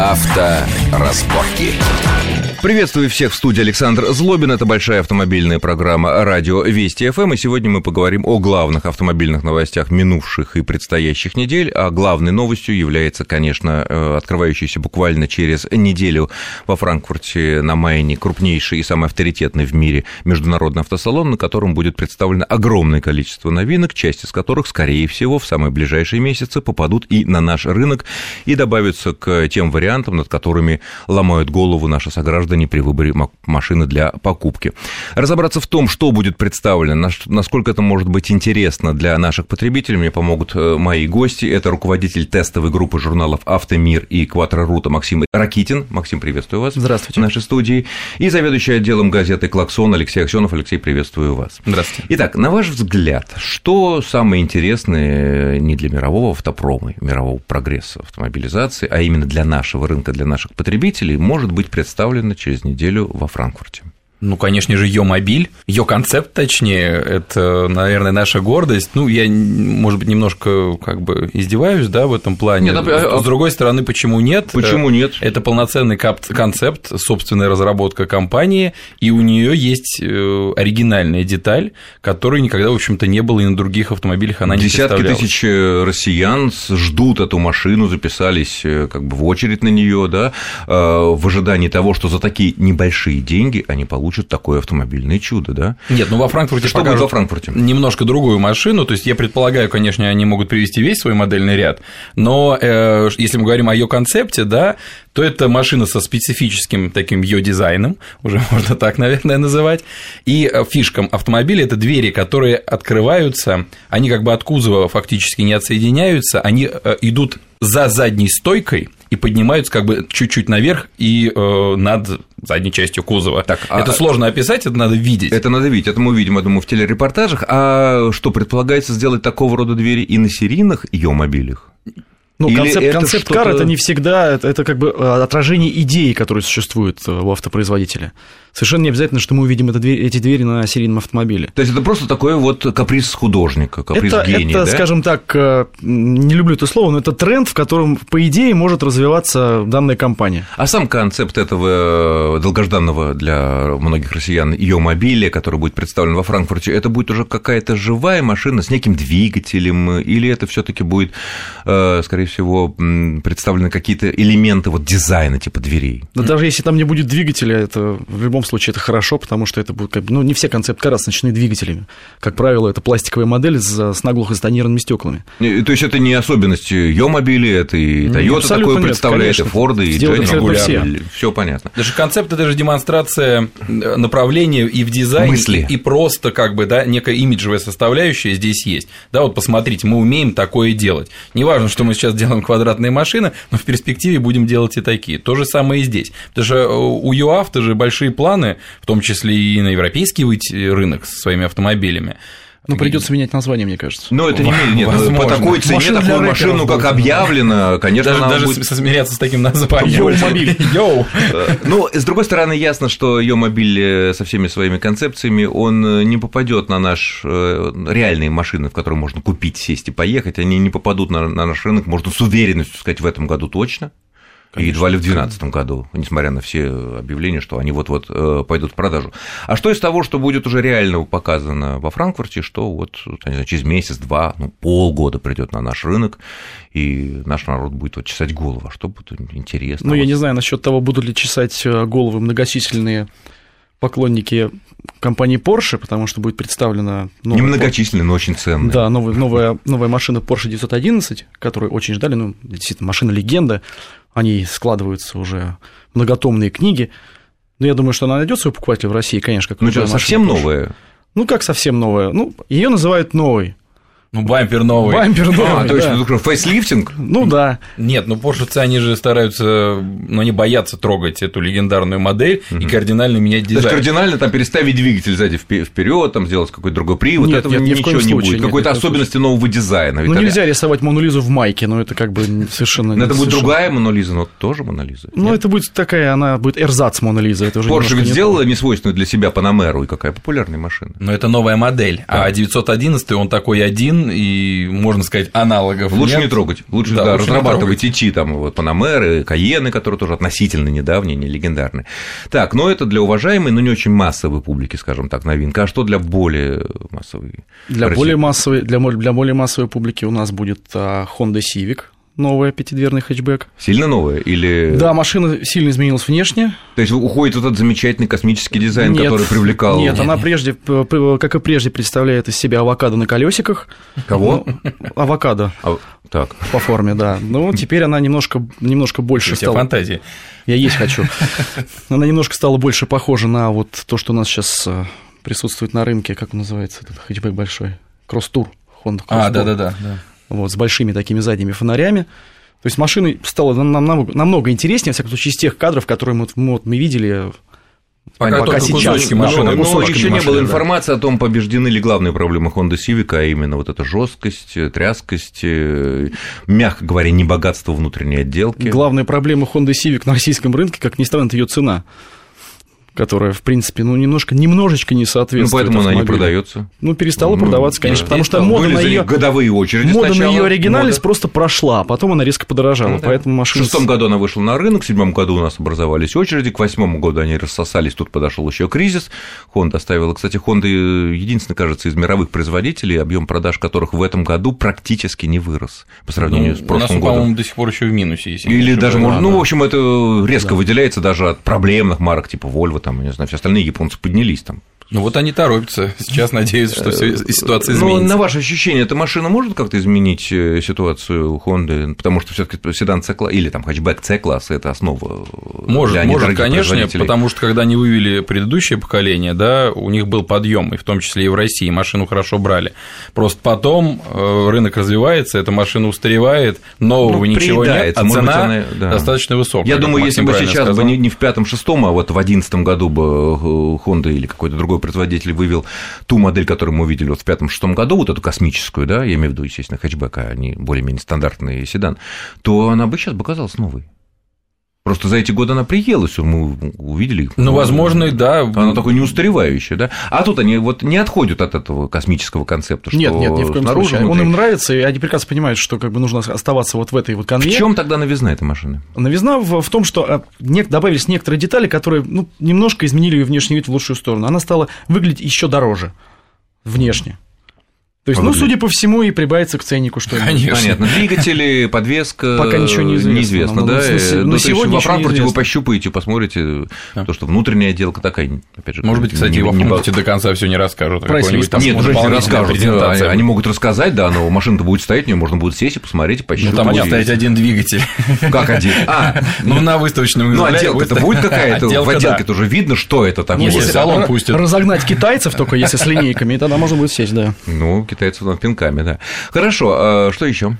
Авторазборки. Приветствую всех в студии Александр Злобин. Это большая автомобильная программа «Радио Вести ФМ». И сегодня мы поговорим о главных автомобильных новостях минувших и предстоящих недель. А главной новостью является, конечно, э, открывающийся буквально через неделю во Франкфурте на Майне крупнейший и самый авторитетный в мире международный автосалон, на котором будет представлено огромное количество новинок, часть из которых, скорее всего, в самые ближайшие месяцы попадут и на наш рынок и добавятся к тем вариантам, над которыми ломают голову наши сограждане граждане при выборе машины для покупки. Разобраться в том, что будет представлено, насколько это может быть интересно для наших потребителей, мне помогут э, мои гости. Это руководитель тестовой группы журналов «Автомир» и «Кватрорута» Максим Ракитин. Максим, приветствую вас. Здравствуйте. В нашей студии. И заведующий отделом газеты «Клаксон» Алексей Аксенов. Алексей, приветствую вас. Здравствуйте. Итак, на ваш взгляд, что самое интересное не для мирового автопрома, мирового прогресса автомобилизации, а именно для нашего рынка, для наших потребителей, может быть представлено через неделю во Франкфурте. Ну, конечно же, ее мобиль, ее концепт, точнее, это, наверное, наша гордость. Ну, я, может быть, немножко как бы издеваюсь, да, в этом плане. Нет, а... С другой стороны, почему нет? Почему нет? Это полноценный концепт, собственная разработка компании, и у нее есть э, оригинальная деталь, которой никогда, в общем-то, не было и на других автомобилях она не Десятки тысяч э, россиян ждут эту машину, записались э, как бы в очередь на нее, да, в ожидании того, что за такие небольшие деньги они получат получат такое автомобильное чудо, да? Нет, ну во Франкфурте что будет во Франкфурте? Немножко другую машину, то есть я предполагаю, конечно, они могут привести весь свой модельный ряд, но э, если мы говорим о ее концепте, да, то это машина со специфическим таким ее дизайном, уже можно так, наверное, называть, и э, фишкам автомобиля это двери, которые открываются, они как бы от кузова фактически не отсоединяются, они э, идут за задней стойкой и поднимаются как бы чуть-чуть наверх и э, над задней частью кузова. Так, это а... сложно описать, это надо видеть. Это надо видеть, это мы увидим, я думаю, в телерепортажах. А что, предполагается сделать такого рода двери и на серийных ее мобилях? Ну, Или концепт, концепт кар это не всегда, это, это как бы э, отражение идеи, которые существуют э, у автопроизводителя. Совершенно не обязательно, что мы увидим это дверь, эти двери на серийном автомобиле. То есть это просто такой вот каприз художника, каприз это, гения, это, да? скажем так, э, не люблю это слово, но это тренд, в котором, по идее, может развиваться данная компания. А сам концепт этого долгожданного для многих россиян ее мобиля, который будет представлен во Франкфурте, это будет уже какая-то живая машина с неким двигателем, или это все таки будет, скорее всего, представлены какие-то элементы вот дизайна типа дверей. Да даже если там не будет двигателя, это в любом случае это хорошо, потому что это будет как бы, ну, не все концепт-кары оснащены двигателями. Как правило, это пластиковая модель с, с наглухо тонированными стеклами. То есть это не особенность ее мобили, это и Toyota такое нет, представляет, конечно. и Ford, и Дженни все понятно. Даже концепт это же демонстрация э, направления и в дизайне, Мысли. и просто как бы, да, некая имиджевая составляющая здесь есть. Да, вот посмотрите, мы умеем такое делать. Неважно, что мы сейчас делаем квадратные машины, но в перспективе будем делать и такие. То же самое и здесь. Потому что э, у ЮАВТО же большие планы, в том числе и на европейский рынок со своими автомобилями. Ну, придется менять название, мне кажется. Но это не нет, Возможно. по такой цене Машина такую машину, как объявлено, конечно, даже, даже будет... смиряться с таким названием. Ё-мобиль. Ё. Ну, с другой стороны, ясно, что ё-мобиль э, со всеми своими концепциями, он э, не попадет на наш э, реальные машины, в которые можно купить, сесть и поехать, они не попадут на, на наш рынок, можно с уверенностью сказать, в этом году точно. Конечно, и едва ли в 2012 году, несмотря на все объявления, что они вот-вот э, пойдут в продажу. А что из того, что будет уже реально показано во Франкфурте, что вот не знаю, через месяц, два, ну, полгода придет на наш рынок, и наш народ будет вот чесать голову, а что будет интересно? Ну, вот... я не знаю насчет того, будут ли чесать э, головы многочисленные поклонники компании Porsche, потому что будет представлена... Немногочисленная, но очень ценная. Да, новая, новая, новая машина Porsche 911, которую очень ждали, ну, действительно, машина-легенда, они складываются уже многотомные книги. Но я думаю, что она найдет своего покупателя в России, конечно, как Ну, что, совсем новая? Ну, как совсем новая? Ну, ее называют новой. Ну, бампер новый. Бампер а, новый, А, то есть, фейслифтинг? Ну, да. Нет, ну, Porsche, они же стараются, ну, они боятся трогать эту легендарную модель и кардинально менять дизайн. То есть, кардинально там переставить двигатель сзади вперед, там сделать какой-то другой привод, нет, этого нет, ничего не будет. Какой-то особенности нового дизайна. Ну, нельзя рисовать Монолизу в майке, но это как бы совершенно... Но это будет другая Монолиза, но тоже Монолиза. Ну, это будет такая, она будет эрзац Монолиза. Porsche ведь сделала несвойственную для себя Панамеру, и какая популярная машина. Но это новая модель, а 911 он такой один, машин и, можно сказать, аналогов Лучше нет. не трогать. Лучше, Да, да, лучше разрабатывать идти там вот Панамеры, Каены, которые тоже относительно недавние, не легендарные. Так, но это для уважаемой, но не очень массовой публики, скажем так, новинка. А что для более массовой? Для России? более, массовой, для, для более массовой публики у нас будет а, Honda Civic, новая пятидверный хэтчбэк. Сильно новая? Или... Да, машина сильно изменилась внешне. То есть уходит вот этот замечательный космический дизайн, Нет, который привлекал... Нет, она прежде, как и прежде, представляет из себя авокадо на колесиках. Кого? Ну, авокадо А, так. по форме, да. Ну, теперь она немножко, немножко больше тебя стала. фантазии. Я есть хочу. Она немножко стала больше похожа на вот то, что у нас сейчас присутствует на рынке. Как он называется, этот хэтчбэк большой? Кросс-тур. Honda А, Cross да-да-да. Вот, с большими такими задними фонарями. То есть машина стала нам- намного, намного интереснее, во всяком случае, из тех кадров, которые мы, мы, вот мы видели Пока пока только сейчас. кусочки машины, да, но еще не машины, было да. информации о том, побеждены ли главные проблемы Honda Civic, а именно вот эта жесткость, тряскость, э, мягко говоря, не богатство внутренней отделки. Главная проблема Honda Civic на российском рынке, как ни странно, это ее цена, которая, в принципе, ну, немножко, немножко не Ну, соответствует поэтому она не автомобилю. продается. Ну, перестала Ну, продаваться, конечно, да. потому что мода на ее годовые очереди мода на сначала. ее оригинальность Мода. просто прошла, а потом она резко подорожала, Ну да. поэтому В машина... шестом году она вышла на рынок, в седьмом году у нас образовались очереди, к восьмому году они рассосались, тут подошел еще кризис. Honda оставила, кстати, Honda единственный, кажется, из мировых производителей, объем продаж которых в этом году практически не вырос по сравнению с Ну, у нас, прошлым по-моему, годом. до сих пор еще в минусе, если не Или даже, да, ну, да. в общем, это резко выделяется даже от проблемных марок типа Volvo, там, я не знаю, все остальные японцы поднялись там. Ну вот они торопятся. Сейчас надеются, что всё- ситуация Ну, изменится. на ваше ощущение, эта машина может как-то изменить э, ситуацию Honda? Потому что все таки седан C-класса или там хэтчбэк C-класса – это основа э, Может, может, конечно, потому что когда они вывели предыдущее поколение, да, у них был подъем, и в том числе и в России машину хорошо брали. Просто потом э, рынок развивается, эта машина устаревает, нового Ну, ничего нет, а цена она- да. достаточно высокая. Я думаю, если бы сейчас бы сказал. не, не в пятом-шестом, а вот в одиннадцатом году бы Honda или какой-то другой производитель вывел ту модель, которую мы увидели вот в пятом-шестом году, вот эту космическую, да, я имею в виду, естественно, хэтчбэк, а не более-менее стандартный седан, то она бы сейчас бы казалась новой. Просто за эти годы она приелась, мы увидели. Ну, возможно, и да. Она такой неустаревающая, да? А тут они вот не отходят от этого космического концепта, что Нет, нет, ни в коем снаружи, случае. Он внутри. им нравится, и они прекрасно понимают, что как бы нужно оставаться вот в этой вот В конве. чем тогда новизна этой машины? Новизна в, в том, что а, добавились некоторые детали, которые ну, немножко изменили ее внешний вид в лучшую сторону. Она стала выглядеть еще дороже внешне. То есть, ну, судя по всему, и прибавится к ценнику что-нибудь. Конечно. Понятно. Двигатели, подвеска. Пока ничего не известно. Неизвестно, Ну, да. ну, есть сегодня во Франкфурте вы неизвестно. пощупаете, посмотрите, Да. то, что внутренняя отделка такая, опять же. Может быть, кстати, не- во Франкфурте до конца все не расскажут. а Прайс какой-нибудь лист там Нет, может, уже не расскажут. презентация Они могут рассказать, да, но машина-то будет стоять, в нее можно будет сесть и посмотреть, и Ну, пощупать. там будет стоять один двигатель. Как один? А, Ну, на выставочном ну, отделка-то будет- какая-то? В Отделка, да. отделке тоже видно, что это такое. Если салон пустят. разогнать китайцев только, если с линейками, тогда можно будет сесть, да. Ну, китайцы там пинками, да. Хорошо, а что еще?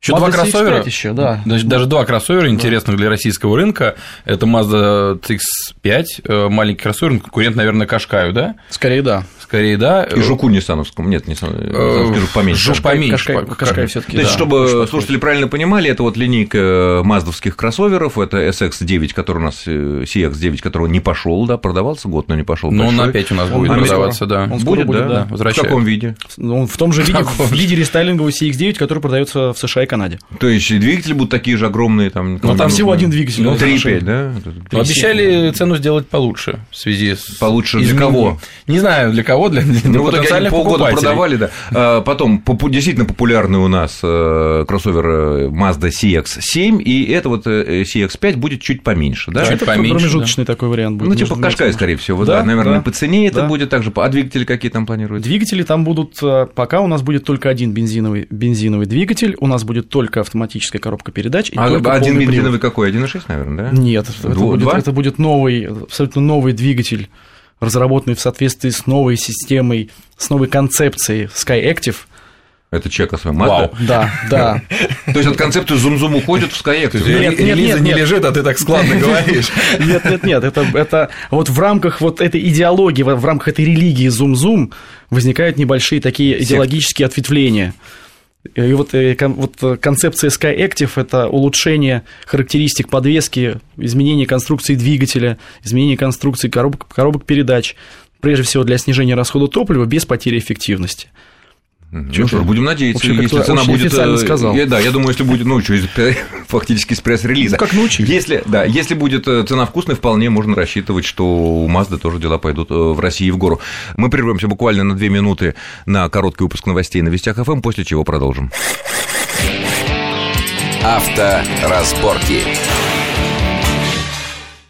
Еще два Mazda кроссовера. CX-5 еще, да. Даже, даже два кроссовера интересных для российского рынка. Это Mazda CX-5, э, маленький кроссовер, конкурент, наверное, Кашкаю, да? Скорее, да. Скорее, да. И жуку Ниссановскому. Нет, Ниссановскому, жук поменьше. Жук поменьше. Кашкай-. Кашкай все-таки. То есть, чтобы слушатели правильно понимали, это вот линейка маздовских кроссоверов, это SX9, который у нас, э, CX9, который не пошел, да, продавался год, но не пошел. Но он опять у нас Он будет продаваться, да. Он будет, да? да. В каком виде? Ну, в том же виде, в виде рестайлингового CX-9, который продается в США и Канаде. То есть двигатели будут такие же огромные, там. Ну, там всего один двигатель. Ну, на этой 3,5, машине. да? Но обещали цену сделать получше в связи с Получше для кого? Не знаю, для кого, для, для Ну, потенциальных полгода покупателей. продавали, да. А, Потом попу- действительно популярный у нас э, кроссовер э, Mazda CX-7, и это вот э, CX-5 будет чуть поменьше, да? Чуть Это поменьше, промежуточный такой вариант будет. Ну, типа Кашкай, машинами. скорее всего, да, Да, наверное, да. по цене это Да. будет также. А двигатели какие там планируются? Двигатели там будут, пока у нас будет только один бензиновый, бензиновый двигатель, у нас будет только автоматическая коробка передач и А один бензиновый привод. какой? 1,6, наверное, да? Нет, это Дво- будет, это будет новый, абсолютно новый двигатель, разработанный в соответствии с новой системой, с новой концепцией SkyActiv. Это своя Вау. Да, да. То есть от концепции зум-зум уходит в Skyactiv. Нет, нет, нет, не лежит, а ты так складно говоришь. Нет, нет, нет, это, это вот в рамках вот этой идеологии, в рамках этой религии зум-зум возникают небольшие такие идеологические ответвления. И вот, э, вот э, концепция SkyActiv – это улучшение характеристик подвески, изменение конструкции двигателя, изменение конструкции коробок, коробок передач, прежде всего для снижения расхода топлива без потери эффективности. Ну что ж, будем надеяться, Вообще, если цена будет... официально э, сказал. я- Да, я думаю, если будет, ну, что, из- фактически с пресс-релиза. Ну, как научили. Если, да, если будет э, цена вкусной, вполне можно рассчитывать, что у Mazda тоже дела пойдут э, в России в гору. Мы прервемся буквально на две минуты на короткий выпуск новостей на Вестях ФМ, после чего продолжим. Авторазборки.